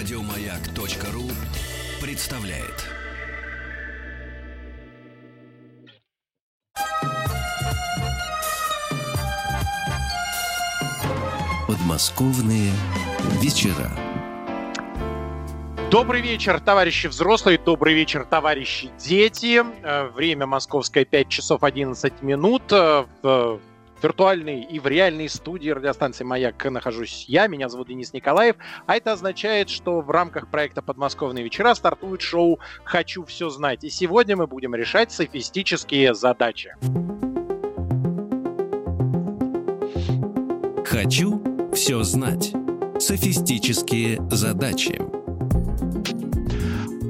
Радиомаяк.ру представляет. Подмосковные вечера. Добрый вечер, товарищи взрослые, добрый вечер, товарищи дети. Э, время московское 5 часов 11 минут. Э, в виртуальной и в реальной студии радиостанции «Маяк» нахожусь я, меня зовут Денис Николаев, а это означает, что в рамках проекта «Подмосковные вечера» стартует шоу «Хочу все знать», и сегодня мы будем решать софистические задачи. «Хочу все знать» софистические задачи.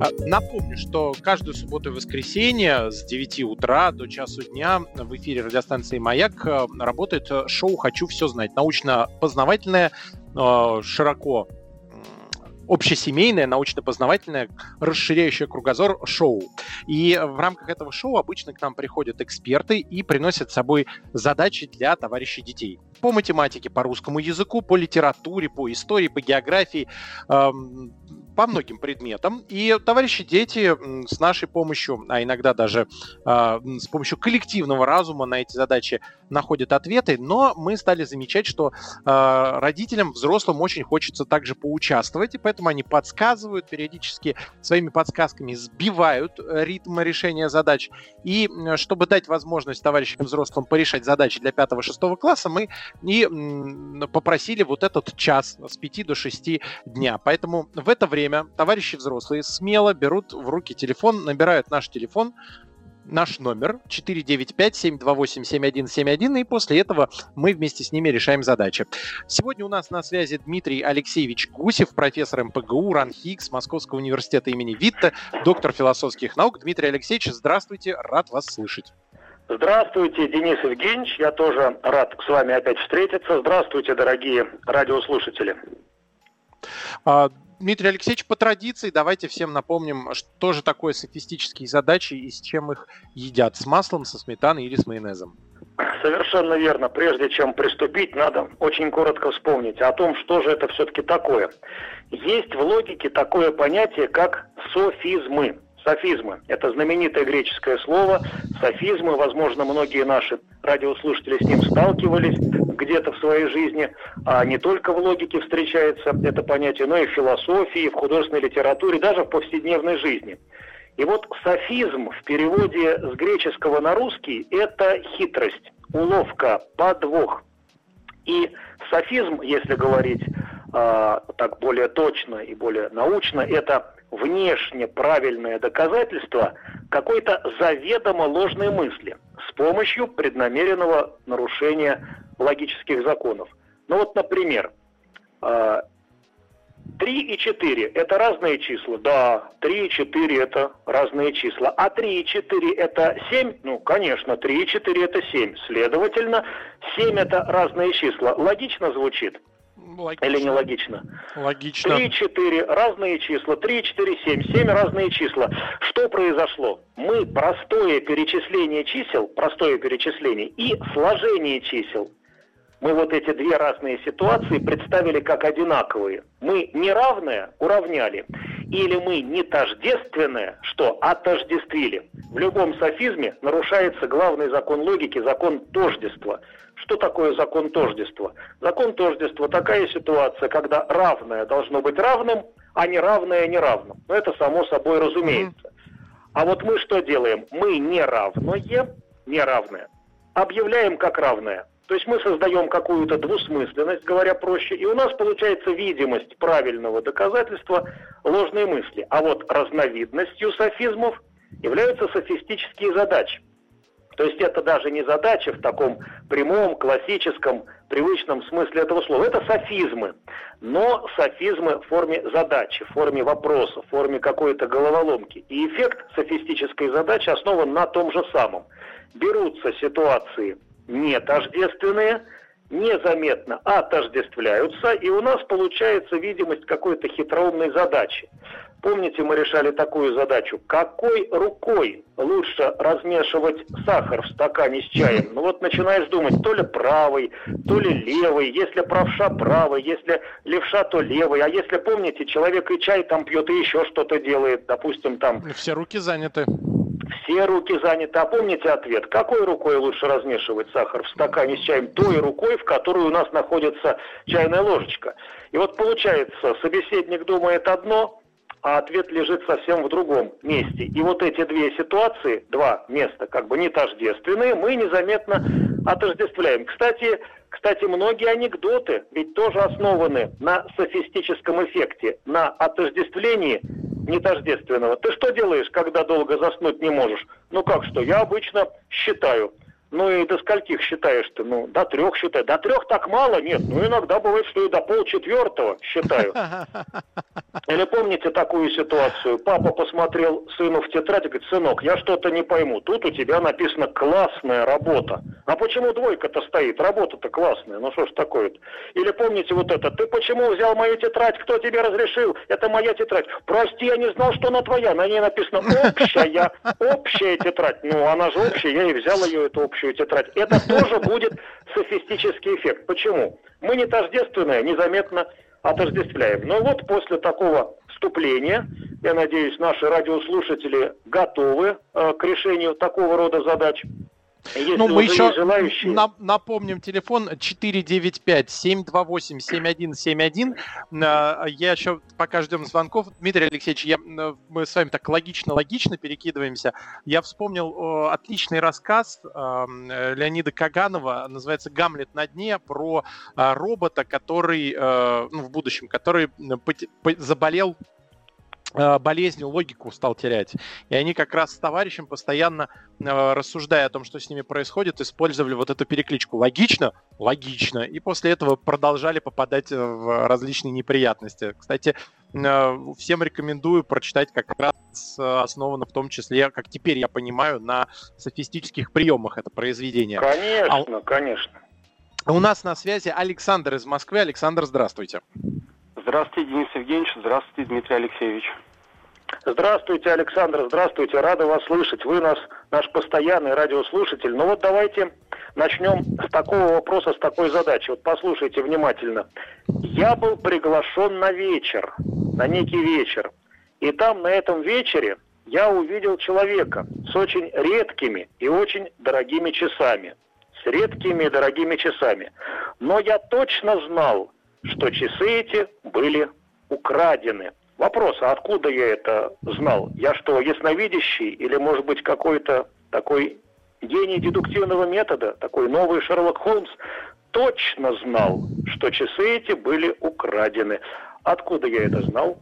А, напомню, что каждую субботу и воскресенье с 9 утра до часу дня в эфире радиостанции «Маяк» э, работает шоу «Хочу все знать». Научно-познавательное, э, широко общесемейное, научно-познавательное, расширяющее кругозор шоу. И в рамках этого шоу обычно к нам приходят эксперты и приносят с собой задачи для товарищей детей. По математике, по русскому языку, по литературе, по истории, по географии, эм, по многим предметам. И товарищи дети с нашей помощью, а иногда даже э, с помощью коллективного разума на эти задачи находят ответы, но мы стали замечать, что э, родителям, взрослым очень хочется также поучаствовать, и поэтому они подсказывают периодически своими подсказками, сбивают ритм решения задач. И чтобы дать возможность товарищам взрослым порешать задачи для 5-6 класса, мы и попросили вот этот час с 5 до 6 дня. Поэтому в это время товарищи взрослые смело берут в руки телефон, набирают наш телефон, наш номер 495-728-7171, и после этого мы вместе с ними решаем задачи. Сегодня у нас на связи Дмитрий Алексеевич Гусев, профессор МПГУ, РАНХИКС Московского университета имени Витта, доктор философских наук. Дмитрий Алексеевич, здравствуйте, рад вас слышать. Здравствуйте, Денис Евгеньевич, я тоже рад с вами опять встретиться. Здравствуйте, дорогие радиослушатели. Дмитрий Алексеевич, по традиции давайте всем напомним, что же такое софистические задачи и с чем их едят. С маслом, со сметаной или с майонезом? Совершенно верно. Прежде чем приступить, надо очень коротко вспомнить о том, что же это все-таки такое. Есть в логике такое понятие, как софизмы. Софизмы – это знаменитое греческое слово. Софизмы, возможно, многие наши радиослушатели с ним сталкивались где-то в своей жизни. А не только в логике встречается это понятие, но и в философии, в художественной литературе, даже в повседневной жизни. И вот софизм в переводе с греческого на русский – это хитрость, уловка, подвох. И софизм, если говорить э, так более точно и более научно, это внешне правильное доказательство какой-то заведомо ложной мысли с помощью преднамеренного нарушения логических законов. Ну вот, например, 3 а, и 4 – это разные числа. Да, 3 и 4 – это разные числа. А 3 и 4 – это 7? Ну, конечно, 3 и 4 – это 7. Следовательно, 7 – это разные числа. Логично звучит? Логично. Или нелогично? Логично. 3, 4 разные числа, 3, 4, 7, 7 разные числа. Что произошло? Мы простое перечисление чисел, простое перечисление и сложение чисел мы вот эти две разные ситуации представили как одинаковые. Мы неравное уравняли, или мы не тождественное, что отождествили. В любом софизме нарушается главный закон логики, закон тождества. Что такое закон тождества? Закон тождества – такая ситуация, когда равное должно быть равным, а неравное – неравным. Но это само собой разумеется. А вот мы что делаем? Мы неравное, неравное, объявляем как равное. То есть мы создаем какую-то двусмысленность, говоря проще, и у нас получается видимость правильного доказательства ложной мысли. А вот разновидностью софизмов являются софистические задачи. То есть это даже не задача в таком прямом, классическом, привычном смысле этого слова. Это софизмы. Но софизмы в форме задачи, в форме вопроса, в форме какой-то головоломки. И эффект софистической задачи основан на том же самом. Берутся ситуации не тождественные незаметно отождествляются, и у нас получается видимость какой-то хитроумной задачи. Помните, мы решали такую задачу. Какой рукой лучше размешивать сахар в стакане с чаем? Ну вот начинаешь думать, то ли правый, то ли левый. Если правша правый, если левша, то левый. А если, помните, человек и чай там пьет, и еще что-то делает, допустим, там... Все руки заняты. Все руки заняты. А помните ответ? Какой рукой лучше размешивать сахар в стакане с чаем? Той рукой, в которой у нас находится чайная ложечка. И вот получается, собеседник думает одно, а ответ лежит совсем в другом месте. И вот эти две ситуации, два места, как бы не тождественные, мы незаметно отождествляем. Кстати, кстати, многие анекдоты ведь тоже основаны на софистическом эффекте, на отождествлении нетождественного. Ты что делаешь, когда долго заснуть не можешь? Ну как что, я обычно считаю – ну и до скольких считаешь ты? Ну, до трех считаю. До трех так мало? Нет. Ну, иногда бывает, что и до полчетвертого считаю. Или помните такую ситуацию? Папа посмотрел сыну в тетрадь и говорит, сынок, я что-то не пойму. Тут у тебя написано «классная работа». А почему двойка-то стоит? Работа-то классная. Ну что ж такое-то? Или помните вот это? Ты почему взял мою тетрадь? Кто тебе разрешил? Это моя тетрадь. Прости, я не знал, что она твоя. На ней написано «общая». Общая тетрадь. Ну, она же общая. Я и взял ее, эту общую общую тетрадь, это тоже будет софистический эффект. Почему? Мы не тождественное незаметно отождествляем. Но вот после такого вступления, я надеюсь, наши радиослушатели готовы э, к решению такого рода задач. Если ну, мы еще желающие... на, напомним телефон 495-728-7171. А, я еще пока ждем звонков. Дмитрий Алексеевич, я, мы с вами так логично-логично перекидываемся. Я вспомнил отличный рассказ Леонида Каганова, называется «Гамлет на дне», про а, робота, который, э, ну, в будущем, который заболел Э, болезнью логику стал терять. И они как раз с товарищем постоянно, э, рассуждая о том, что с ними происходит, использовали вот эту перекличку. Логично? Логично. И после этого продолжали попадать в различные неприятности. Кстати, э, всем рекомендую прочитать как раз основано в том числе, как теперь я понимаю, на софистических приемах это произведение. Конечно, а... конечно. У нас на связи Александр из Москвы. Александр, здравствуйте. Здравствуйте, Денис Евгеньевич. Здравствуйте, Дмитрий Алексеевич. Здравствуйте, Александр. Здравствуйте. Рада вас слышать. Вы нас, наш постоянный радиослушатель. Ну вот давайте начнем с такого вопроса, с такой задачи. Вот послушайте внимательно. Я был приглашен на вечер, на некий вечер. И там на этом вечере я увидел человека с очень редкими и очень дорогими часами. С редкими и дорогими часами. Но я точно знал, что часы эти были украдены. Вопрос, а откуда я это знал? Я что, ясновидящий или, может быть, какой-то такой гений дедуктивного метода, такой новый Шерлок Холмс, точно знал, что часы эти были украдены. Откуда я это знал?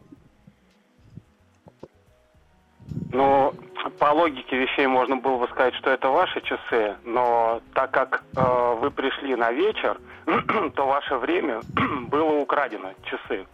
Ну, по логике вещей можно было бы сказать, что это ваши часы, но так как э, вы пришли на вечер, то ваше время было украдено, часы.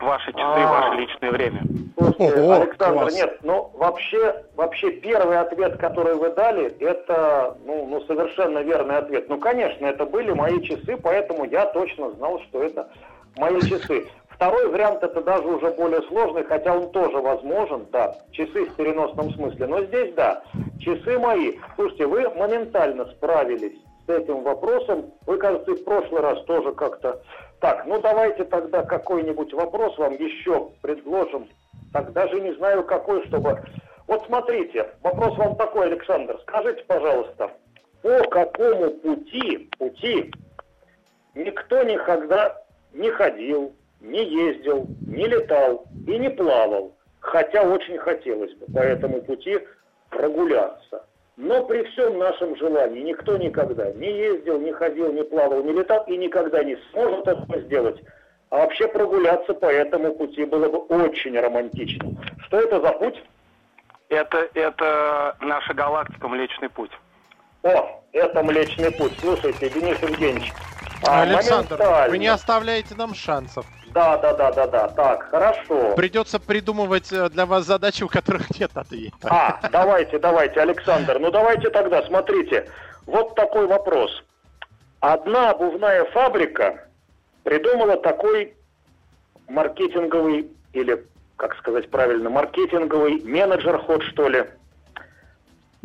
Ваши часы, А-а-а. ваше личное время. Слушайте, Ого, Александр, класс. нет, ну вообще, вообще первый ответ, который вы дали, это ну, ну совершенно верный ответ. Ну, конечно, это были мои часы, поэтому я точно знал, что это мои часы. Второй вариант это даже уже более сложный, хотя он тоже возможен, да, часы в переносном смысле. Но здесь, да, часы мои. Слушайте, вы моментально справились с этим вопросом. Вы, кажется, в прошлый раз тоже как-то... Так, ну давайте тогда какой-нибудь вопрос вам еще предложим. Так даже не знаю какой, чтобы... Вот смотрите, вопрос вам такой, Александр. Скажите, пожалуйста, по какому пути, пути никто никогда не ходил, не ездил, не летал и не плавал, хотя очень хотелось бы по этому пути прогуляться. Но при всем нашем желании никто никогда не ездил, не ходил, не плавал, не летал и никогда не сможет это сделать. А вообще прогуляться по этому пути было бы очень романтично. Что это за путь? Это, это наша галактика Млечный Путь. О, это Млечный Путь. Слушайте, Денис Евгеньевич. А, Александр, вы не оставляете нам шансов. Да, да, да, да, да. Так, хорошо. Придется придумывать э, для вас задачи, у которых нет ответа. А, давайте, давайте, Александр. Ну давайте тогда, смотрите. Вот такой вопрос. Одна обувная фабрика придумала такой маркетинговый или, как сказать правильно, маркетинговый менеджер-ход, что ли.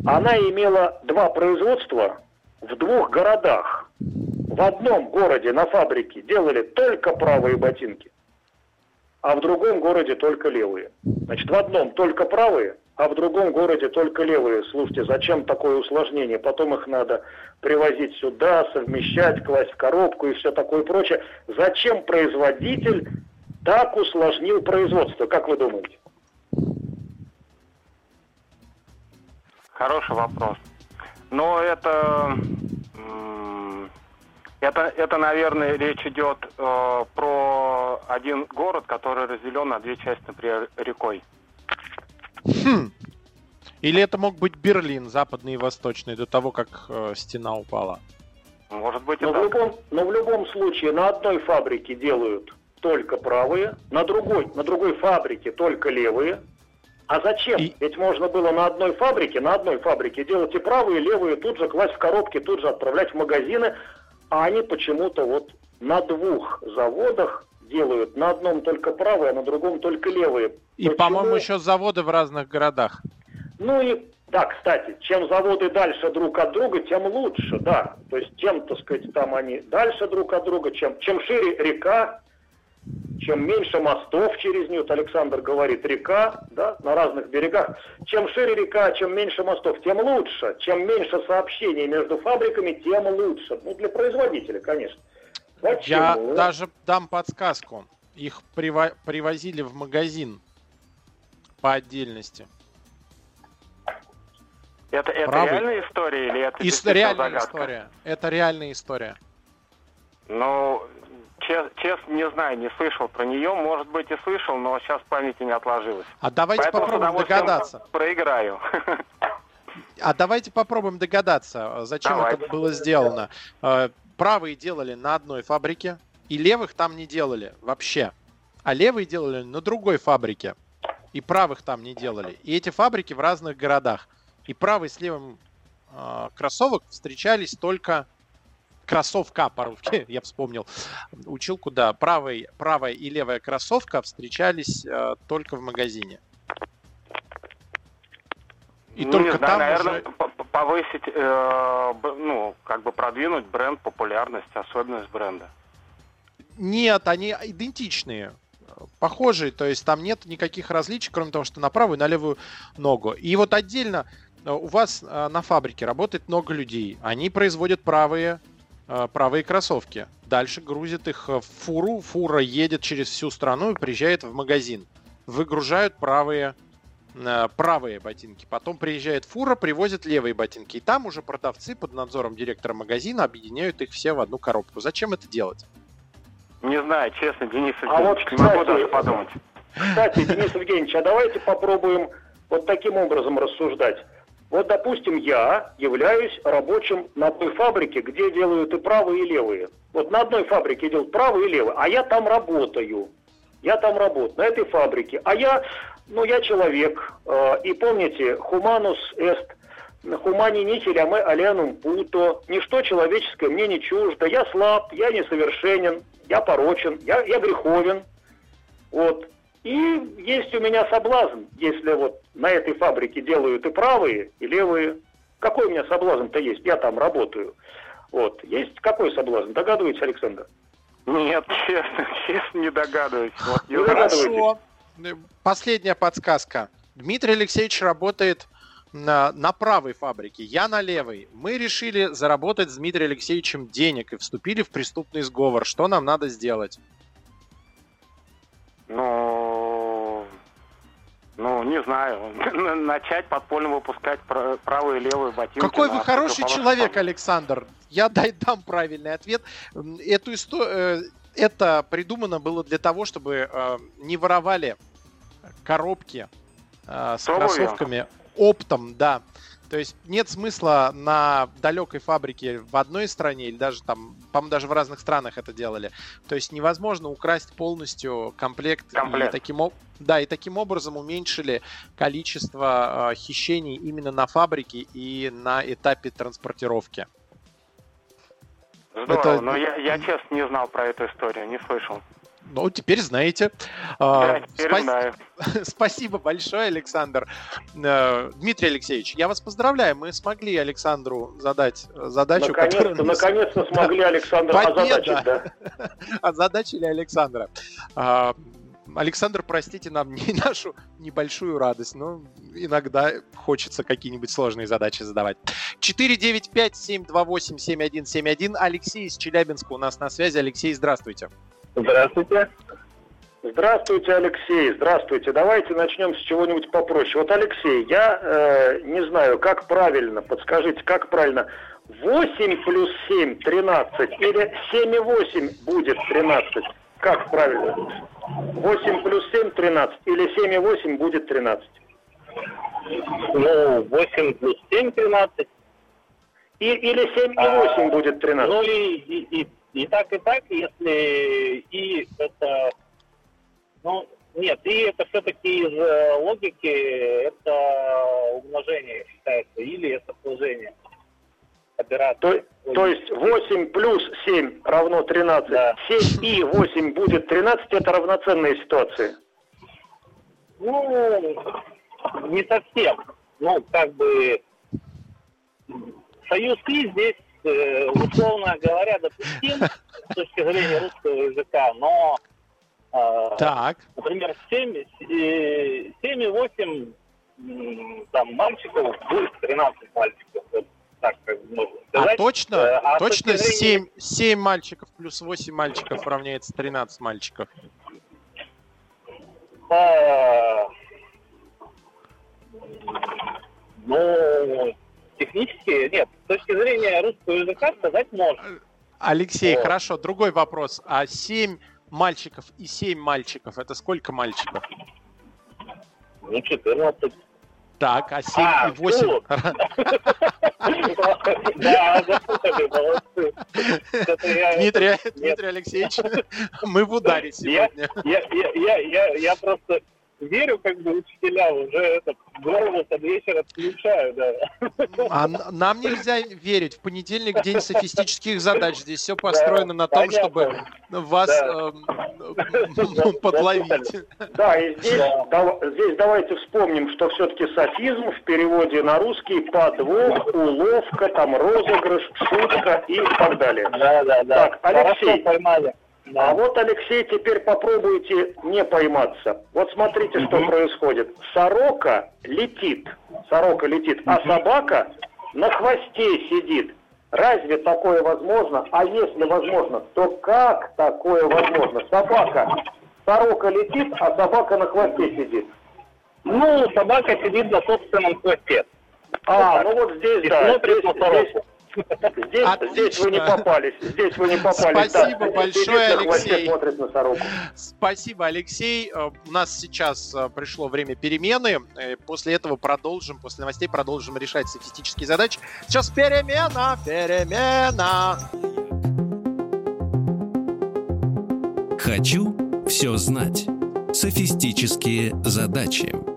Она имела два производства в двух городах. В одном городе на фабрике делали только правые ботинки, а в другом городе только левые. Значит, в одном только правые, а в другом городе только левые. Слушайте, зачем такое усложнение? Потом их надо привозить сюда, совмещать, класть в коробку и все такое прочее. Зачем производитель так усложнил производство, как вы думаете? Хороший вопрос. Но это, это, это, наверное, речь идет э, про один город, который разделен на две части, например, рекой. Хм. Или это мог быть Берлин, западный и восточный, до того, как э, стена упала? Может быть и но так. В любом, но в любом случае на одной фабрике делают только правые, на другой, на другой фабрике только левые. А зачем? И... Ведь можно было на одной фабрике, на одной фабрике делать и правые, и левые, тут же класть в коробки, тут же отправлять в магазины, а они почему-то вот на двух заводах делают на одном только правые, а на другом только левые. И, Почему? по-моему, еще заводы в разных городах. Ну и да, кстати, чем заводы дальше друг от друга, тем лучше, да. То есть чем, так сказать, там они дальше друг от друга, чем, чем шире река, чем меньше мостов через нее, Александр говорит, река, да, на разных берегах, чем шире река, чем меньше мостов, тем лучше. Чем меньше сообщений между фабриками, тем лучше. Ну, для производителя, конечно. Почему? Я даже дам подсказку. Их приво- привозили в магазин по отдельности. Это, это реальная история или это Ис- реальная загадка? история. Это реальная история. Ну, честно, честно, не знаю, не слышал про нее. Может быть и слышал, но сейчас в памяти не отложилось. А давайте Поэтому попробуем догадаться. Проиграю. А давайте попробуем догадаться, зачем давайте. это было сделано. Э, правые делали на одной фабрике, и левых там не делали вообще. А левые делали на другой фабрике. И правых там не делали. И эти фабрики в разных городах. И правый с левым э, кроссовок встречались только кроссовка по-русски, я вспомнил училку, да, правый, правая и левая кроссовка встречались э, только в магазине. И ну, только не знаю, там наверное, уже... повысить, э, ну, как бы продвинуть бренд, популярность, особенность бренда. Нет, они идентичные, похожие, то есть там нет никаких различий, кроме того, что на правую и на левую ногу. И вот отдельно э, у вас э, на фабрике работает много людей, они производят правые, правые кроссовки. Дальше грузят их в фуру, фура едет через всю страну и приезжает в магазин. Выгружают правые Э, правые ботинки. Потом приезжает фура, привозит левые ботинки. И там уже продавцы под надзором директора магазина объединяют их все в одну коробку. Зачем это делать? Не знаю, честно, Денис Евгеньевич, а вот, кстати, не могу даже подумать. Кстати, Денис Евгеньевич, а давайте попробуем вот таким образом рассуждать. Вот, допустим, я являюсь рабочим на той фабрике, где делают и правые, и левые. Вот на одной фабрике делают правые и левые, а я там работаю. Я там работаю, на этой фабрике. А я ну, я человек. Э, и помните, humanus est humani нихилям алианум путо. Ничто человеческое мне не чуждо. Я слаб, я несовершенен, я порочен, я, я греховен. Вот. И есть у меня соблазн, если вот на этой фабрике делают и правые, и левые. Какой у меня соблазн-то есть? Я там работаю. Вот. Есть какой соблазн? Догадываетесь, Александр? Нет, честно, честно не догадываюсь. Вот, не Хорошо. Последняя подсказка. Дмитрий Алексеевич работает на, на правой фабрике, я на левой. Мы решили заработать с Дмитрием Алексеевичем денег и вступили в преступный сговор. Что нам надо сделать? Ну, ну, не знаю. Начать подпольно выпускать правую и левую ботинки. Какой вы хороший человек, Александр. Я дай дам правильный ответ. Эту историю э, это придумано было для того, чтобы э, не воровали коробки э, с Пробую. кроссовками оптом, да. То есть нет смысла на далекой фабрике в одной стране или даже там, по-моему, даже в разных странах это делали. То есть невозможно украсть полностью комплект. комплект. И таким, да, и таким образом уменьшили количество э, хищений именно на фабрике и на этапе транспортировки. Здорово, это... но я, я честно не знал про эту историю, не слышал. Ну, теперь знаете. Да, теперь Спас... знаю. Спасибо большое, Александр. Э, Дмитрий Алексеевич, я вас поздравляю. Мы смогли Александру задать задачу, наконец-то, которую... Наконец-то смогли Александра озадачить, да. Озадачили Александра. А, Александр, простите нам не нашу небольшую радость, но иногда хочется какие-нибудь сложные задачи задавать. 495-728-7171. Алексей из Челябинска у нас на связи. Алексей, здравствуйте. Здравствуйте. Здравствуйте, Алексей. Здравствуйте. Давайте начнем с чего-нибудь попроще. Вот, Алексей, я э, не знаю, как правильно, подскажите, как правильно, 8 плюс 7 – 13 или 7 и 8 будет 13? Как правильно? 8 плюс 7 – 13 или 7 и 8 будет 13? Ну, 8 плюс 7 – 13. И, или 7 и 8 а, будет 13? Ну, и, и, и, и так, и так, если и это... Ну, нет, и это все-таки из э, логики, это умножение считается, или это сложение операция. То, то есть 8 плюс 7 равно 13. Да. 7 и 8 будет 13, это равноценные ситуации. Ну, не совсем. Ну, как бы союз И здесь, условно говоря, допустим с точки зрения русского языка, но, э, так. например, 7, 7 и 8 там, мальчиков будет 13 мальчиков так как можно а сказать. А точно? Э, а точно зрения... 7, 7 мальчиков плюс 8 мальчиков равняется 13 мальчиков? Ну, технически нет. С точки зрения русского языка сказать можно. Алексей, вот. хорошо. Другой вопрос. А 7 мальчиков и 7 мальчиков, это сколько мальчиков? Ну, 14. Так, а 7 а, и 8? Ну. Да, запутали, молодцы. Дмитрий, Алексеевич, мы в ударе сегодня. Я просто верю, как бы учителя уже это голову под вечер отключаю, да. А нам нельзя верить. В понедельник день софистических задач. Здесь все построено да, на том, понятно. чтобы вас да. э, подловить. Да, и здесь, да. Да, здесь давайте вспомним, что все-таки софизм в переводе на русский подвох, уловка, там розыгрыш, шутка и так далее. Да, да, да. Так, Алексей. Хорошо поймали. Да. А вот, Алексей, теперь попробуйте не пойматься. Вот смотрите, угу. что происходит. Сорока летит, сорока летит, угу. а собака на хвосте сидит. Разве такое возможно? А если возможно, то как такое возможно? Собака, сорока летит, а собака на хвосте сидит. Ну, собака сидит на собственном хвосте. А, ну вот здесь, да, здесь, здесь, Здесь, здесь вы не попались. Здесь вы не попались. Спасибо да. большое, Алексей. Спасибо, Алексей. Э, у нас сейчас э, пришло время перемены. Э, после этого продолжим, после новостей продолжим решать статистические задачи. Сейчас перемена, перемена. Хочу все знать. Софистические задачи.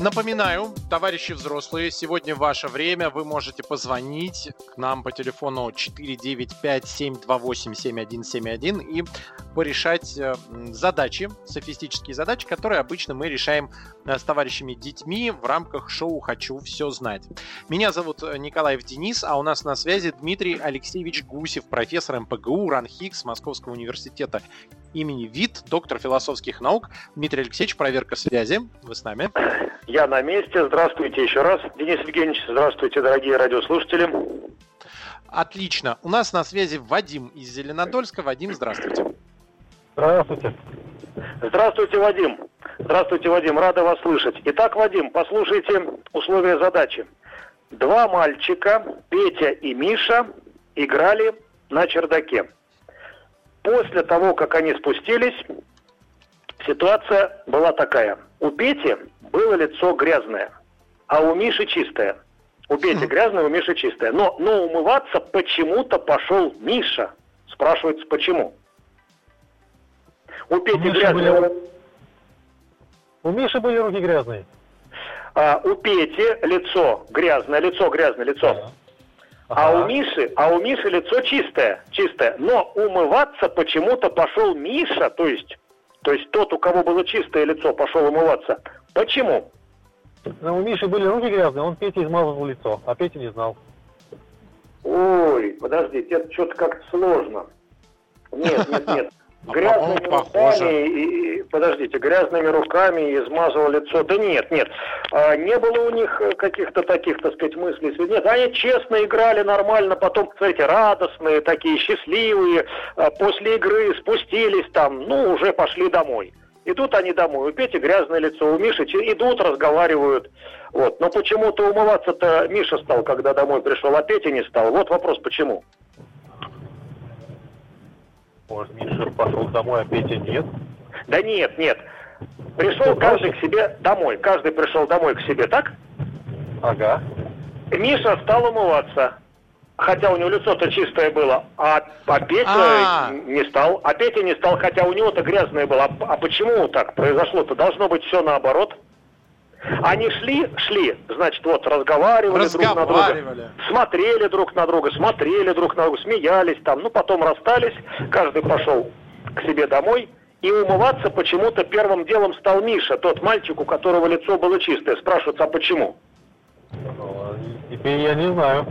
Напоминаю, товарищи взрослые, сегодня ваше время. Вы можете позвонить к нам по телефону 495-728-7171 и порешать э, задачи, софистические задачи, которые обычно мы решаем э, с товарищами детьми в рамках шоу «Хочу все знать». Меня зовут э, Николаев Денис, а у нас на связи Дмитрий Алексеевич Гусев, профессор МПГУ РАНХИКС Московского университета имени ВИТ, доктор философских наук. Дмитрий Алексеевич, проверка связи. Вы с нами? Я на месте. Здравствуйте еще раз. Денис Евгеньевич, здравствуйте, дорогие радиослушатели. Отлично. У нас на связи Вадим из Зеленодольска. Вадим, здравствуйте. Здравствуйте. Здравствуйте, Вадим. Здравствуйте, Вадим. Рада вас слышать. Итак, Вадим, послушайте условия задачи. Два мальчика, Петя и Миша, играли на чердаке. После того, как они спустились, ситуация была такая. У Пети было лицо грязное, а у Миши чистое. У Пети грязное, у Миши чистое. Но, но умываться почему-то пошел Миша. Спрашивается, почему? У Пети у грязные... Были... У Миши были руки грязные. А, у Пети лицо грязное, лицо грязное, лицо. А у Миши, а у Миши лицо чистое, чистое. Но умываться почему-то пошел Миша, то есть, то есть тот, у кого было чистое лицо, пошел умываться. Почему? Ну, у Миши были руки грязные, он Пете измазал лицо, а Петя не знал. Ой, подождите, это что-то как-то сложно. Нет, нет, нет. А, Грязными похоже. руками, и, и- подождите, грязными руками измазал лицо. Да нет, нет. А, не было у них каких-то таких, так сказать, мыслей. Нет, они честно играли нормально, потом, кстати, радостные, такие счастливые. А, после игры спустились там, ну, уже пошли домой. Идут они домой, у Пети грязное лицо, у Миши идут, разговаривают. Вот. Но почему-то умываться-то Миша стал, когда домой пришел, а Петя не стал. Вот вопрос, почему? Может, Миша пошел домой, а Петя нет? Да нет, нет. Пришел каждый к себе домой. Каждый пришел домой к себе, так? Ага. Миша стал умываться. Хотя у него лицо-то чистое было, а, а Петя А. не стал. А Петя не стал, хотя у него-то грязное было. А, а почему так произошло-то? Должно быть все наоборот. Они шли, шли, значит, вот, разговаривали, друг на друга. Разговаривали. Смотрели друг на друга, смотрели друг на друга, смеялись там. Ну, потом расстались, каждый пошел к себе домой. И умываться почему-то первым делом стал Миша, тот мальчик, у которого лицо было чистое. Спрашивается, а почему? Теперь я не знаю.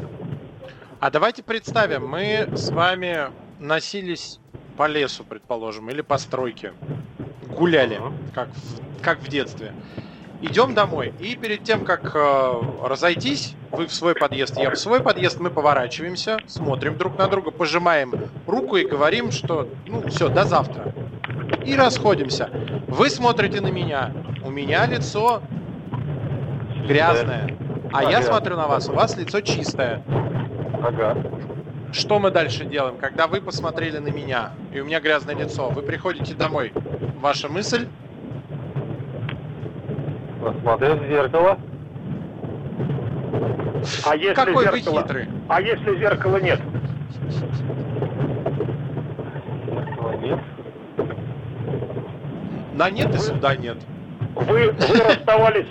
А давайте представим, мы с вами носились по лесу, предположим, или по стройке. Гуляли, как в, как в детстве. Идем домой. И перед тем, как э, разойтись, вы в свой подъезд, я в свой подъезд, мы поворачиваемся, смотрим друг на друга, пожимаем руку и говорим, что ну все, до завтра. И расходимся. Вы смотрите на меня. У меня лицо грязное. А я смотрю на вас, у вас лицо чистое. Ага. Что мы дальше делаем, когда вы посмотрели на меня, и у меня грязное лицо? Вы приходите домой. Ваша мысль? Посмотрел в зеркало. А если Какой вы зеркала... хитрый. А если зеркала нет? Зеркала нет. На нет и суда нет. Вы, вы расставались,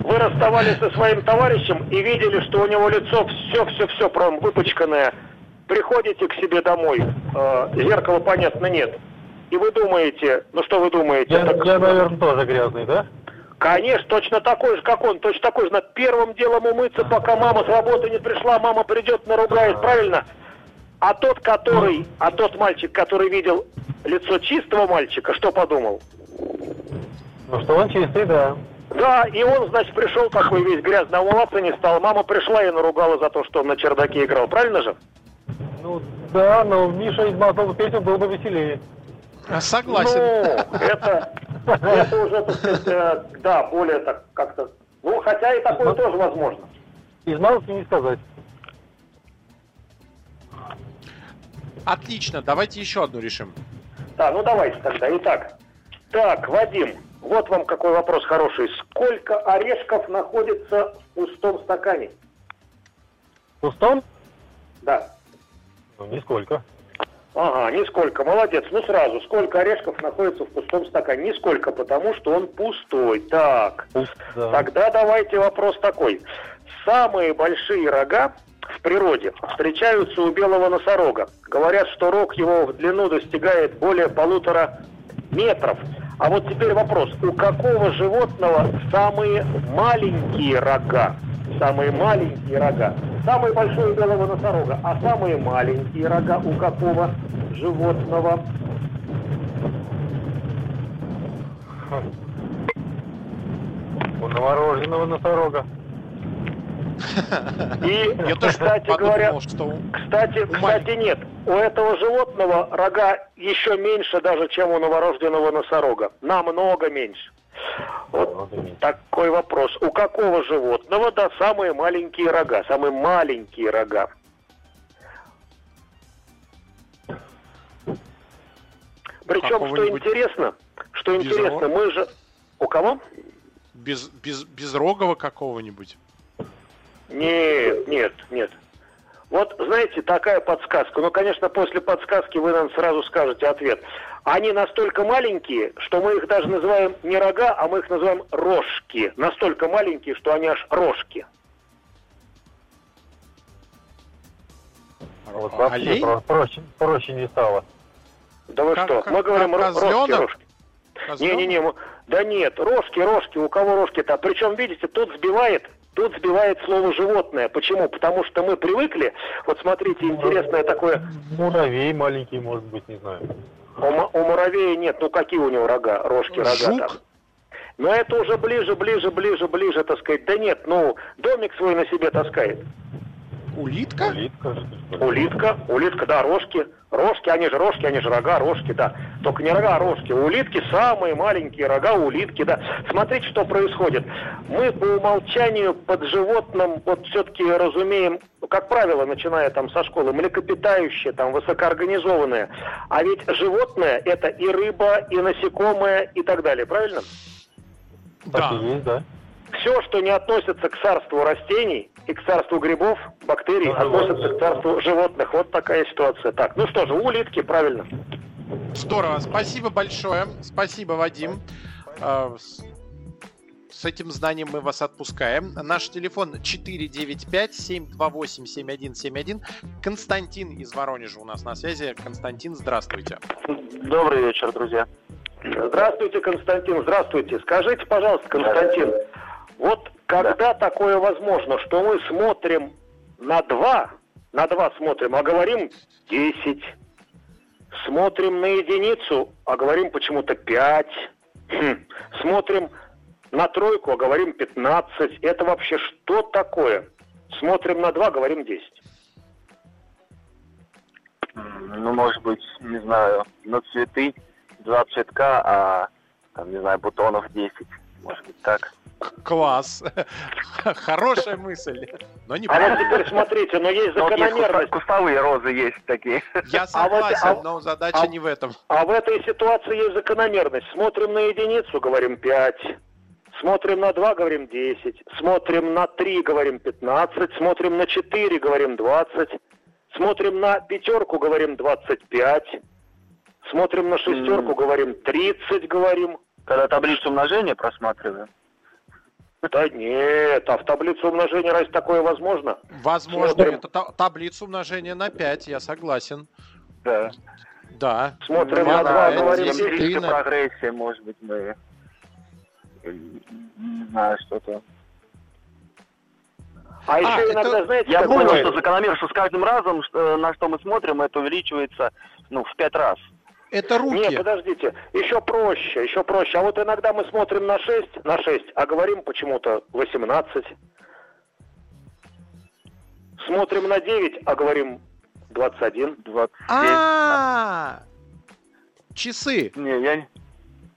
вы расставались со своим товарищем и видели, что у него лицо все-все-все прям выпачканное. Приходите к себе домой, э, зеркала, понятно, нет. И вы думаете, ну что вы думаете? Я, так- я, наверное, тоже грязный, да? Конечно, точно такой же, как он, точно такой же. Надо первым делом умыться, пока мама с работы не пришла, мама придет, наругает, правильно? А тот, который, а тот мальчик, который видел лицо чистого мальчика, что подумал? Ну что он чистый, да. Да, и он, значит, пришел такой весь грязный, а умываться не стал. Мама пришла и наругала за то, что он на чердаке играл, правильно же? Ну да, но Миша измазал Петю был бы веселее. А, Согласен. Ну, это, это уже, так сказать, э, да, более так как-то... Ну, хотя и такое тоже возможно. Измазать не сказать. Отлично, давайте еще одну решим. Да, ну давайте тогда. Итак, так, Вадим, вот вам какой вопрос хороший. Сколько орешков находится в пустом стакане? Пустом? Да. Ну, нисколько. Ага, нисколько, молодец. Ну сразу, сколько орешков находится в пустом стакане? Нисколько, потому что он пустой. Так, Пуст, да. тогда давайте вопрос такой. Самые большие рога в природе встречаются у белого носорога. Говорят, что рог его в длину достигает более полутора метров. А вот теперь вопрос, у какого животного самые маленькие рога? Самые маленькие рога. Самый большой у белого носорога, а самые маленькие рога у какого животного? У новорожденного носорога. И, Я тоже кстати подумал, говоря, что Кстати, кстати, нет. У этого животного рога еще меньше даже, чем у новорожденного носорога. Намного меньше. Вот меньше. такой вопрос. У какого животного, да, самые маленькие рога? Самые маленькие рога. Причем, что интересно, что интересно, безрога? мы же... У кого? без, без, безрогого какого-нибудь. Нет, нет, нет. Вот, знаете, такая подсказка. Ну, конечно, после подсказки вы нам сразу скажете ответ. Они настолько маленькие, что мы их даже называем не рога, а мы их называем рожки. Настолько маленькие, что они аж рожки. Вот вообще Олень? про- проще, проще не стало. Да вы Как- что? как- Мы говорим как рожки, рожки. Не-не-не, да нет, рожки, рожки, у кого рожки-то? Причем, видите, тут сбивает, тут сбивает слово животное. Почему? Потому что мы привыкли, вот смотрите, интересное такое, Муравей маленький, может быть, не знаю. у, у муравея нет, ну какие у него рога, рожки, рога Жук? там. Но это уже ближе, ближе, ближе, ближе, так сказать. Да нет, ну, домик свой на себе таскает. Улитка? Улитка? Улитка, улитка, да, рожки. Рожки, они же рожки, они же рога, рожки, да. Только не рога, а рожки. У улитки самые маленькие рога улитки, да. Смотрите, что происходит. Мы по умолчанию под животным вот все-таки разумеем, ну, как правило, начиная там со школы, млекопитающие, там, высокоорганизованные. А ведь животное это и рыба, и насекомое, и так далее, правильно? Так Да. и есть, да. Все, что не относится к царству растений и к царству грибов, бактерий, относится к царству животных. Вот такая ситуация. Так, ну что же, улитки, правильно. Здорово, спасибо большое. Спасибо, Вадим. А, С с этим знанием мы вас отпускаем. Наш телефон 495-728-7171. Константин из Воронежа у нас на связи. Константин, здравствуйте. Добрый вечер, друзья. Здравствуйте, Константин, здравствуйте. Скажите, пожалуйста, Константин, вот когда такое возможно, что мы смотрим на два, на два смотрим, а говорим 10, смотрим на единицу, а говорим почему-то 5, Хм. смотрим на тройку, а говорим 15. Это вообще что такое? Смотрим на два, говорим 10. М, Ну, может быть, не знаю, на цветы два цветка, а, там, не знаю, бутонов 10. Может быть, так. Класс. Хорошая мысль. Но не А вот теперь смотрите, но есть закономерность. кустовые розы есть такие. Я А согласен, а- но задача а- не в этом. А в этой ситуации есть закономерность. Смотрим на единицу, говорим 5. Смотрим на 2, говорим 10. Смотрим на 3, говорим 15. Смотрим на 4, говорим 20. Смотрим на пятерку, говорим 25. Смотрим на шестерку, говорим 30, говорим. Когда таблицу умножения просматриваем. Да нет, а в таблице умножения разве такое возможно? Возможно, Смотрим. это та- таблица умножения на 5, я согласен. Да. Да. Смотрим Ну, на да, 2, это говорим если 10. ты Геометрическая на- прогрессия, может быть, мы... э, Не знаю, что-то... А еще это- иногда, знаете, Я понял, что закономерно, что с каждым разом, на что мы смотрим, это увеличивается, ну, в пять раз. Это Не, руки. подождите, еще проще, еще проще. А вот иногда мы смотрим на 6, на 6, а говорим почему-то 18. Смотрим на 9, а говорим 21. 27. А, часы. Не, я... не-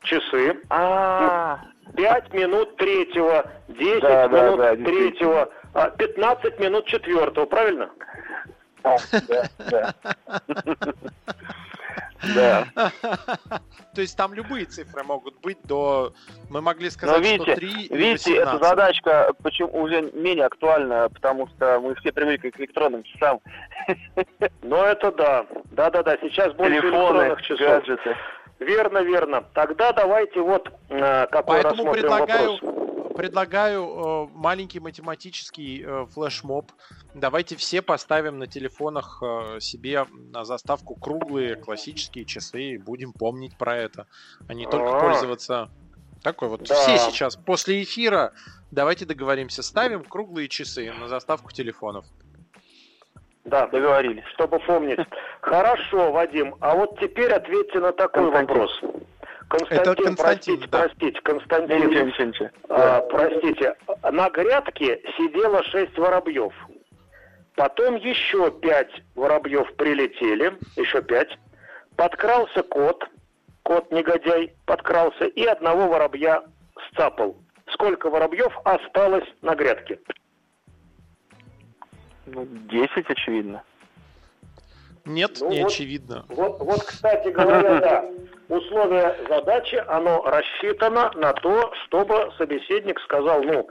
Часы. А, 5 минут третьего, 10 Да, да, минут да, третьего, а, 15 минут четвертого, правильно? да, да. Да. То есть там любые цифры могут быть до... Мы могли Но сказать, видите, что 3 и видите, эта 18. задачка почему уже менее актуальна, потому что мы все привыкли к электронным часам, Но это да. Да-да-да, сейчас больше электронных часов. гаджеты. Верно, верно. Тогда давайте вот э, какой Поэтому рассмотрим предлагаю, вопрос. Предлагаю э, маленький математический э, флешмоб. Давайте все поставим на телефонах э, себе на заставку круглые классические часы и будем помнить про это, а не только А. пользоваться. Такой вот. Да. Все сейчас после эфира давайте договоримся, ставим круглые часы на заставку телефонов. Да, Договорились. чтобы помнить. Хорошо, Вадим. А вот теперь ответьте на такой Константин. вопрос. Константин, Это Константин, простите, да. простите, Константин, ничего, ничего. а, простите. На грядке сидело шесть воробьев. Потом еще пять воробьев прилетели, еще пять. Подкрался кот, кот-негодяй подкрался, и одного воробья сцапал. Сколько воробьев осталось на грядке? Ну, 10, очевидно. Нет, Ну не вот. очевидно. Вот, вот, кстати говоря, да, условие задачи, оно рассчитано на то, чтобы собеседник сказал, ну,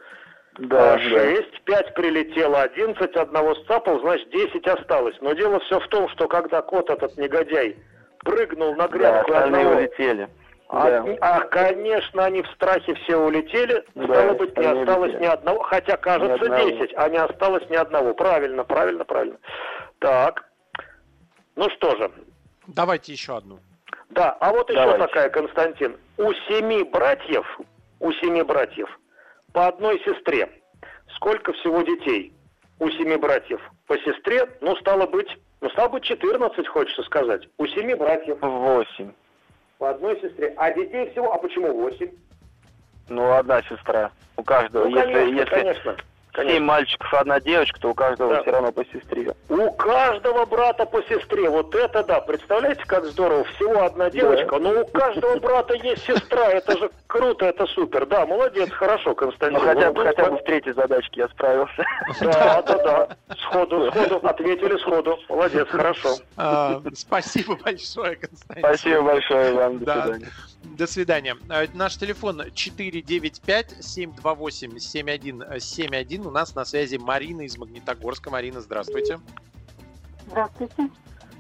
Да, а, 6, 5 прилетело, 11, одного сцапал, значит, 10 осталось. Но дело все в том, что когда кот этот негодяй прыгнул на да, грядку остальные одного, улетели. а, Да. а, конечно, они в страхе все улетели, Да, стало быть, не осталось улетели. ни одного, хотя кажется Ни одного. 10, а не осталось ни одного. Правильно, правильно, правильно. Так, Ну что же. Давайте еще одну. Да, а вот еще Давайте. такая, Константин. У семи братьев, у семи братьев по одной сестре. Сколько всего детей? У семи братьев по сестре, ну, стало быть, ну, стало быть, 14, хочется сказать. У семи братьев Восемь. по одной сестре. А детей всего, а почему 8? Ну, одна сестра. У каждого. Ну, если конечно, если конечно. Семь конечно. мальчиков, одна девочка, то у каждого Да. все равно по сестре. У каждого брата по сестре. Вот это да. Представляете, как здорово. Всего одна девочка, но у каждого брата есть сестра. Это же круто, это супер. Да, молодец, хорошо, Ну, Константин. хотя бы, хотя бы в третьей задачке я справился. Да, да, да. Сходу, сходу. Ответили сходу. Молодец, хорошо. А, Спасибо большое, Константин. Спасибо большое вам. До Да. свидания. До свидания. А, Наш телефон 495-728-7171. У нас на связи Марина из Магнитогорска. Марина, здравствуйте. Здравствуйте.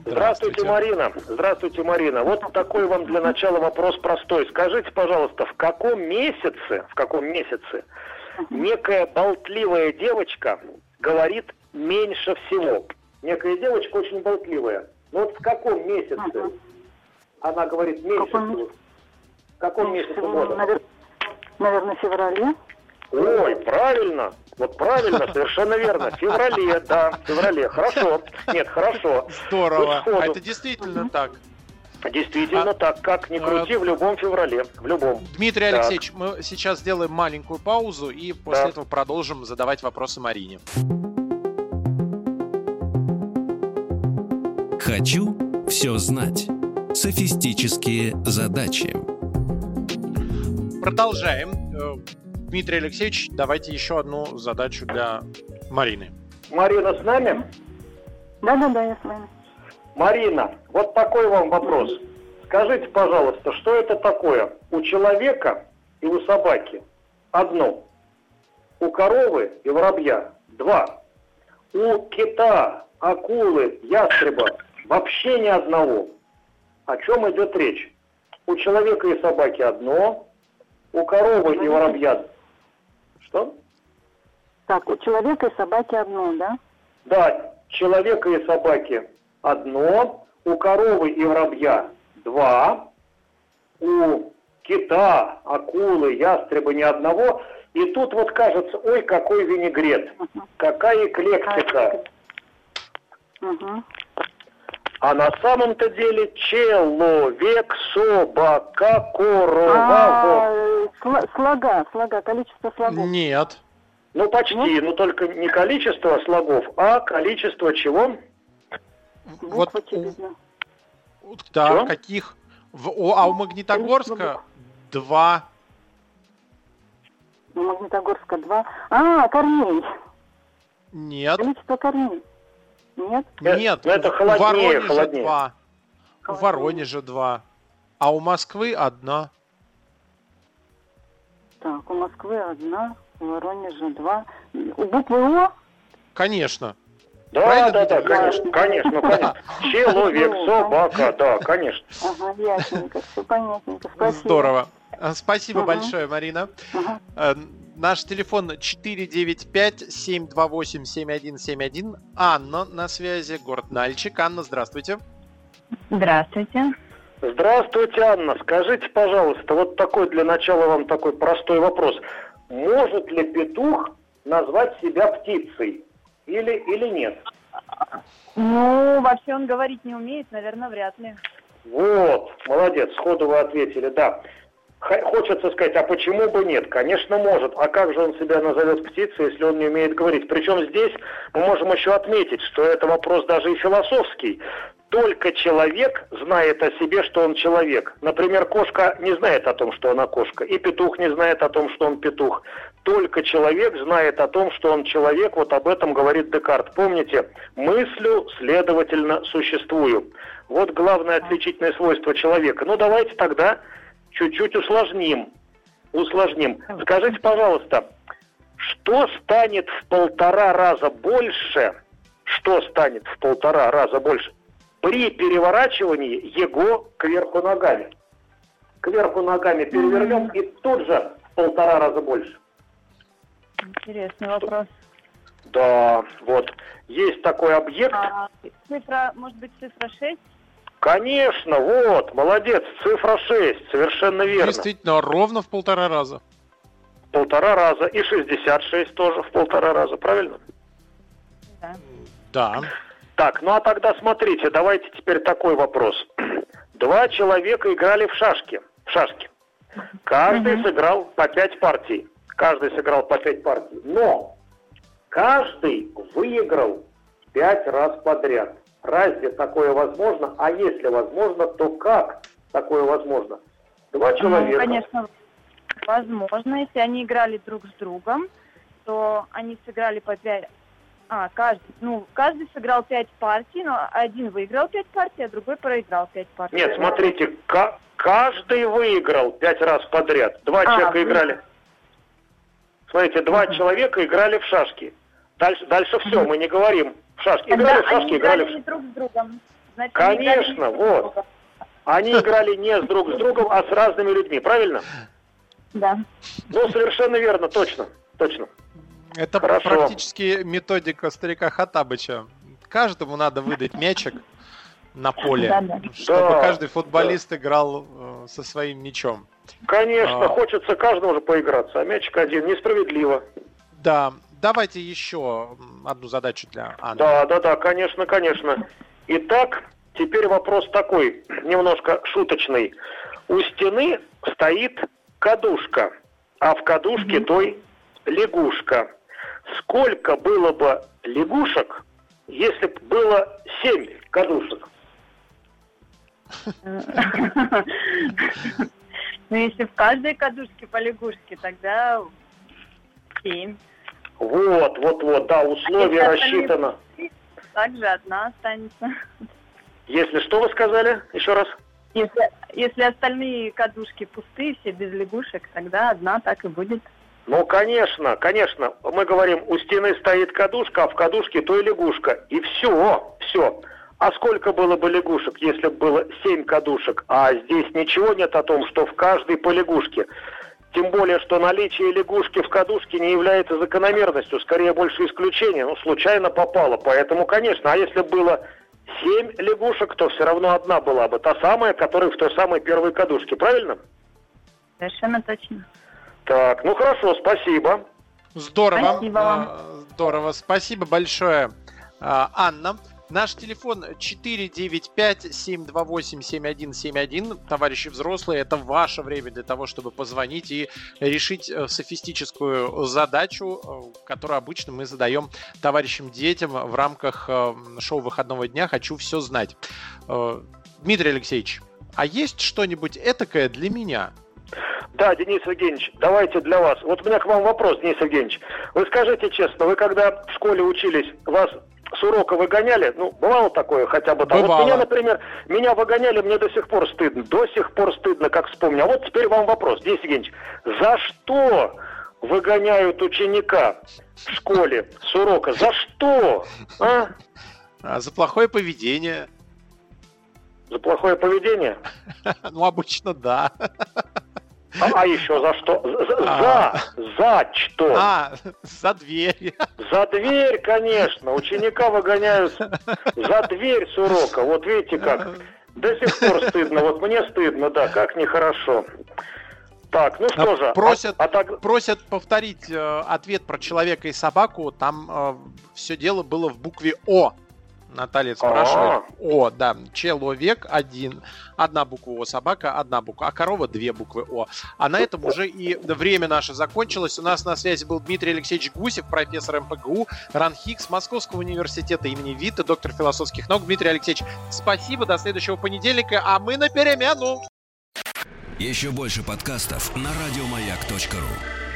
Здравствуйте, Марина. Здравствуйте, Марина. Вот такой вам для начала вопрос простой. Скажите, пожалуйста, в каком месяце, в каком месяце некая болтливая девочка говорит меньше всего? Некая девочка очень болтливая. Но вот в каком месяце Ага. она говорит меньше каком всего? В каком месяце года? Навер- Наверное, в феврале. Ой, правильно. Вот правильно, совершенно верно. В феврале, да, в феврале. Хорошо. Нет, хорошо. Здорово. А это действительно так. Действительно А- так, как ни крути, а- в любом феврале. В любом. Дмитрий Так. Алексеевич, мы сейчас сделаем маленькую паузу и после Да. этого продолжим задавать вопросы Марине. Хочу все знать. Софистические задачи. Продолжаем. Дмитрий Алексеевич, давайте еще одну задачу для Марины. Марина с нами? Да-да-да, я с вами. Марина, вот такой вам вопрос. Скажите, пожалуйста, что это такое? У человека и у собаки одно. У коровы и воробья два. У кита, акулы, ястреба вообще ни одного. О чем идет речь? У человека и собаки одно, у коровы и воробья... Что? Так, у человека и собаки одно, да? Да, человека и собаки одно, у коровы и воробья два, у кита, акулы, ястреба ни одного. И тут вот кажется, ой, какой винегрет, какая эклектика. Угу. А на самом-то деле человек, собака, корова. А, слога, слога, количество слогов. Нет. Ну почти, ну только не количество слогов, а количество чего? Вот у- Да, каких? В- у- а у Магнитогорска два. У Магнитогорска два. А, корней. Нет. Количество корней. Нет? Э, Нет. ну это у холоднее, Воронежа холоднее. два. У Холоднее. Воронежа два. А у Москвы одна. Так, у Москвы одна, у Воронежа два. У буквы О? Конечно. Да, Правильно, да, да, конечно, конечно, конечно. Человек, собака, да, конечно. Ага, ясненько, все понятненько. Спасибо. Здорово. А, Спасибо большое, Марина. Наш телефон 495-728-7171. Анна на связи, город Нальчик. Анна, здравствуйте. Здравствуйте. Здравствуйте, Анна. Скажите, пожалуйста, вот такой для начала вам такой простой вопрос. Может ли петух назвать себя птицей? Или, или нет? Ну, вообще он говорить не умеет, наверное, вряд ли. Вот, молодец, сходу вы ответили, да. Хочется сказать, а почему бы нет? Конечно, может. А как же он себя назовет птицей, если он не умеет говорить? Причем здесь мы можем еще отметить, что это вопрос даже и философский. Только человек знает о себе, что он человек. Например, кошка не знает о том, что она кошка, и петух не знает о том, что он петух. Только человек знает о том, что он человек, вот об этом говорит Декарт. Помните, мыслю, следовательно, существую. Вот главное отличительное свойство человека. Ну, давайте тогда чуть-чуть усложним. Усложним. Скажите, пожалуйста, что станет в полтора раза больше, что станет в полтора раза больше при переворачивании его кверху ногами? Кверху ногами перевернем и тут же в полтора раза больше. Интересный вопрос. Да, вот. Есть такой объект. А, цифра, может быть, цифра 6? Конечно, вот, молодец, цифра 6, совершенно верно. Действительно, ровно в полтора раза. Полтора раза. И 66 тоже в полтора раза, правильно? Да. Да. Так, ну а тогда смотрите, давайте теперь такой вопрос. Два человека играли в шашки. В шашки. Каждый Мгм. сыграл по пять партий. Каждый сыграл по пять партий. Но каждый выиграл пять раз подряд. Разве такое возможно? А если возможно, то как такое возможно? Два Ну, человека. конечно, возможно, если они играли друг с другом, то они сыграли по пять... А, каждый, ну, каждый сыграл пять партий, но один выиграл пять партий, а другой проиграл пять партий. Нет, смотрите, ка- каждый выиграл пять раз подряд. Два А, человека вы- играли. Смотрите, два человека играли в шашки. Дальше, дальше все, мы не говорим шашки. Играли в шашки, они играли играли не друг с другом. Значит, они Конечно, друг с вот. другом. Они играли не с друг с другом, а с разными людьми, правильно? Да. Ну, совершенно верно, точно, точно. Это Хорошо. практически методика старика Хатабыча. Каждому надо выдать мячик на поле, Да-да. чтобы Да, каждый футболист играл э, со своим мячом. Конечно, А. хочется каждому же поиграться, а мячик один, несправедливо. Да, давайте еще одну задачу для Анны. Да, да, да, конечно, конечно. Итак, теперь вопрос такой, немножко шуточный. У стены стоит кадушка, а в кадушке той лягушка. Сколько было бы лягушек, если бы было семь кадушек? Ну, если в каждой кадушке по лягушке, тогда семь. Вот, вот, вот, да, условие А рассчитано. Также одна останется. Если что вы сказали, еще раз? Если, если остальные кадушки пустые, все без лягушек, тогда одна так и будет. Ну, конечно, конечно. Мы говорим, у стены стоит кадушка, а в кадушке то и лягушка. И все, все. А сколько было бы лягушек, если бы было семь кадушек? А здесь ничего нет о том, что в каждой по лягушке. Тем более, что наличие лягушки в кадушке не является закономерностью, скорее больше исключение. Ну, случайно попало. Поэтому, конечно, а если было семь лягушек, то все равно одна была бы. Та самая, которая в той самой первой кадушке. Правильно? Совершенно точно. Так, ну хорошо, спасибо. Здорово. Спасибо вам. э, Здорово. Спасибо большое, э, Анна. Наш телефон 495-728-7171. Товарищи взрослые, это ваше время для того, чтобы позвонить и решить э, софистическую задачу, э, которую обычно мы задаем товарищам детям в рамках э, шоу выходного дня «Хочу все знать». Дмитрий Алексеевич, а есть что-нибудь этакое для меня? Да, Денис Евгеньевич, давайте для вас. Вот у меня к вам вопрос, Денис Евгеньевич. Вы скажите честно, вы когда в школе учились, вас с урока выгоняли? Ну, бывало такое хотя бы там. Бывало. Вот меня, например, меня выгоняли, мне до сих пор стыдно. До сих пор стыдно, как вспомню. А вот теперь вам вопрос, Денис Евгеньевич. За что выгоняют ученика в школе с урока? За что? А? А, За плохое поведение? За плохое поведение? Ну, обычно да. А, а еще за что? За, за, А. за что? А, за дверь. За дверь, конечно. Ученика выгоняют за дверь с урока. Вот видите как. До сих пор стыдно. Вот мне стыдно, да, как нехорошо. Так, ну что А, же. просят- а- а так- Просят повторить э, ответ про человека и собаку. Там все дело было в букве О. Наталья спрашивает. О, да. Человек один. Одна буква О, собака одна буква, а корова две буквы О. А на этом уже и время наше закончилось. У нас на связи был Дмитрий Алексеевич Гусев, профессор МПГУ, РАНХИКС Московского университета имени Вита, доктор философских наук. Дмитрий Алексеевич, спасибо. До следующего понедельника. А мы на перемену. Еще больше подкастов на радиомаяк.ру.